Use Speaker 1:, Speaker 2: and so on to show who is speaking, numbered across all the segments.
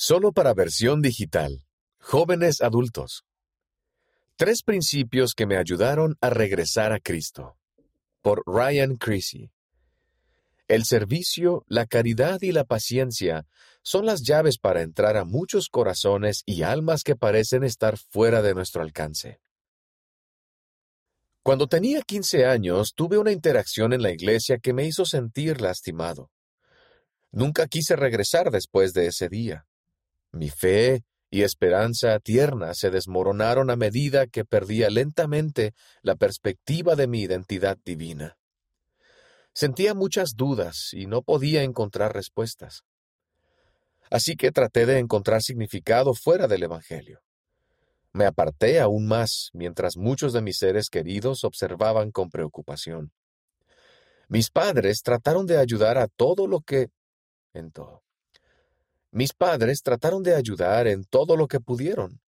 Speaker 1: Solo para versión digital. Jóvenes adultos. Tres principios que me ayudaron a regresar a Cristo. Por Ryan Creasy. El servicio, la caridad y la paciencia son las llaves para entrar a muchos corazones y almas que parecen estar fuera de nuestro alcance. Cuando tenía 15 años, tuve una interacción en la iglesia que me hizo sentir lastimado. Nunca quise regresar después de ese día. Mi fe y esperanza tierna se desmoronaron a medida que perdía lentamente la perspectiva de mi identidad divina. Sentía muchas dudas y no podía encontrar respuestas. Así que traté de encontrar significado fuera del Evangelio. Me aparté aún más mientras muchos de mis seres queridos observaban con preocupación. Mis padres trataron de ayudar a todo lo que... Mis padres trataron de ayudar en todo lo que pudieron.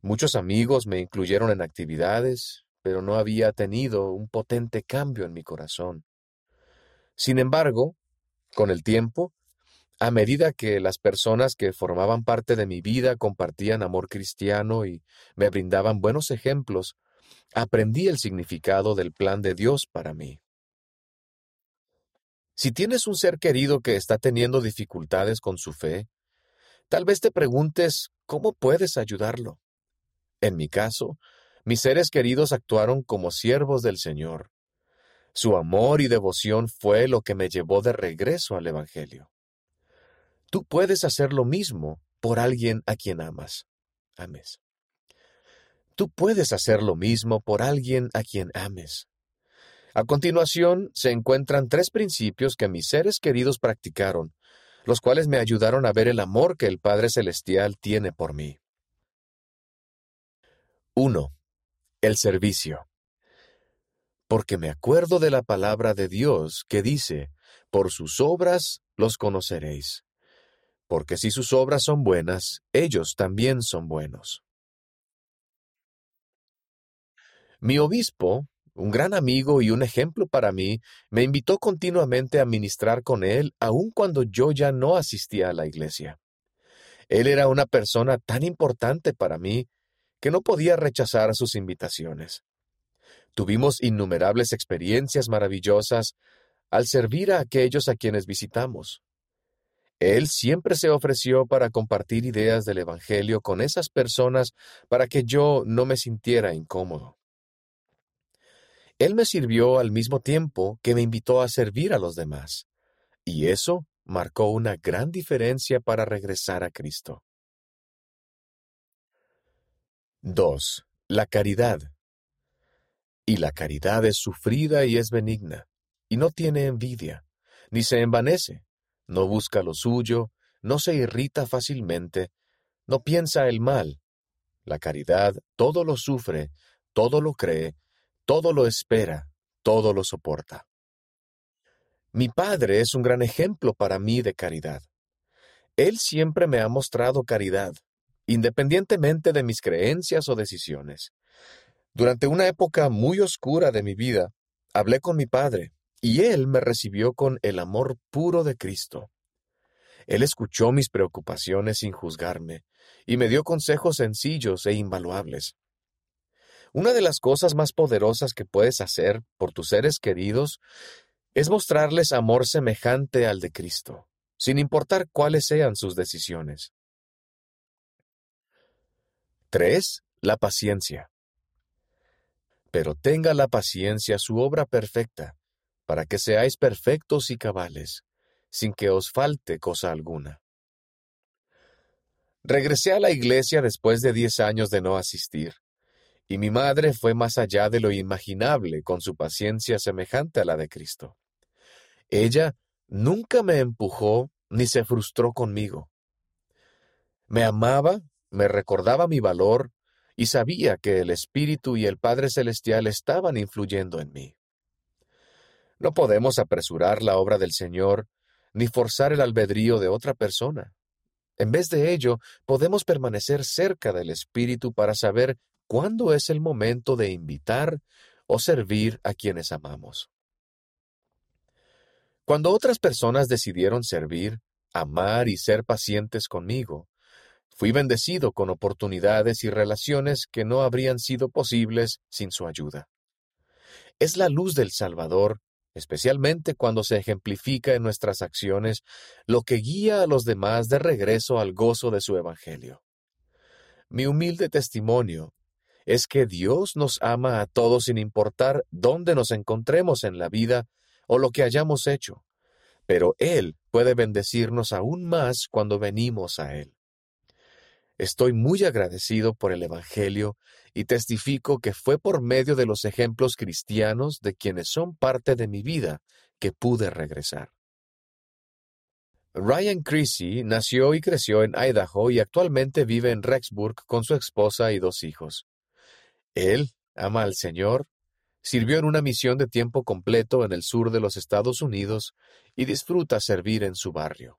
Speaker 1: Muchos amigos me incluyeron en actividades, pero no había tenido un potente cambio en mi corazón. Sin embargo, con el tiempo, a medida que las personas que formaban parte de mi vida compartían amor cristiano y me brindaban buenos ejemplos, aprendí el significado del plan de Dios para mí. Si tienes un ser querido que está teniendo dificultades con su fe, tal vez te preguntes cómo puedes ayudarlo. En mi caso, mis seres queridos actuaron como siervos del Señor. Su amor y devoción fue lo que me llevó de regreso al Evangelio. Tú puedes hacer lo mismo por alguien a quien amas. Ames. Tú puedes hacer lo mismo por alguien a quien ames. A continuación se encuentran tres principios que mis seres queridos practicaron, los cuales me ayudaron a ver el amor que el Padre Celestial tiene por mí. 1. El servicio. Porque me acuerdo de la palabra de Dios que dice, por sus obras los conoceréis porque si sus obras son buenas, ellos también son buenos. Mi obispo, un gran amigo y un ejemplo para mí, me invitó continuamente a ministrar con él aun cuando yo ya no asistía a la iglesia. Él era una persona tan importante para mí que no podía rechazar sus invitaciones. Tuvimos innumerables experiencias maravillosas al servir a aquellos a quienes visitamos. Él siempre se ofreció para compartir ideas del Evangelio con esas personas para que yo no me sintiera incómodo. Él me sirvió al mismo tiempo que me invitó a servir a los demás, y eso marcó una gran diferencia para regresar a Cristo. 2. La caridad. Y la caridad es sufrida y es benigna, y no tiene envidia, ni se envanece no busca lo suyo, no se irrita fácilmente, no piensa el mal. La caridad todo lo sufre, todo lo cree, todo lo espera, todo lo soporta. Mi padre es un gran ejemplo para mí de caridad. Él siempre me ha mostrado caridad, independientemente de mis creencias o decisiones. Durante una época muy oscura de mi vida, hablé con mi padre y Él me recibió con el amor puro de Cristo. Él escuchó mis preocupaciones sin juzgarme y me dio consejos sencillos e invaluables. Una de las cosas más poderosas que puedes hacer por tus seres queridos es mostrarles amor semejante al de Cristo, sin importar cuáles sean sus decisiones. 3. La paciencia. Pero tenga la paciencia su obra perfecta, para que seáis perfectos y cabales, sin que os falte cosa alguna. Regresé a la iglesia después de diez años de no asistir, y mi madre fue más allá de lo imaginable con su paciencia semejante a la de Cristo. Ella nunca me empujó ni se frustró conmigo. Me amaba, me recordaba mi valor y sabía que el Espíritu y el Padre Celestial estaban influyendo en mí. No podemos apresurar la obra del Señor ni forzar el albedrío de otra persona. En vez de ello, podemos permanecer cerca del Espíritu para saber cuándo es el momento de invitar o servir a quienes amamos. Cuando otras personas decidieron servir, amar y ser pacientes conmigo, Fui bendecido con oportunidades y relaciones que no habrían sido posibles sin su ayuda. Es la luz del Salvador, especialmente cuando se ejemplifica en nuestras acciones, lo que guía a los demás de regreso al gozo de su Evangelio. Mi humilde testimonio es que Dios nos ama a todos sin importar dónde nos encontremos en la vida o lo que hayamos hecho, pero Él puede bendecirnos aún más cuando venimos a Él. Estoy muy agradecido por el Evangelio y testifico que fue por medio de los ejemplos cristianos de quienes son parte de mi vida que pude regresar. Ryan Creasy nació y creció en Idaho y actualmente vive en Rexburg con su esposa y dos hijos. Él ama al Señor, sirvió en una misión de tiempo completo en el sur de los Estados Unidos y disfruta servir en su barrio.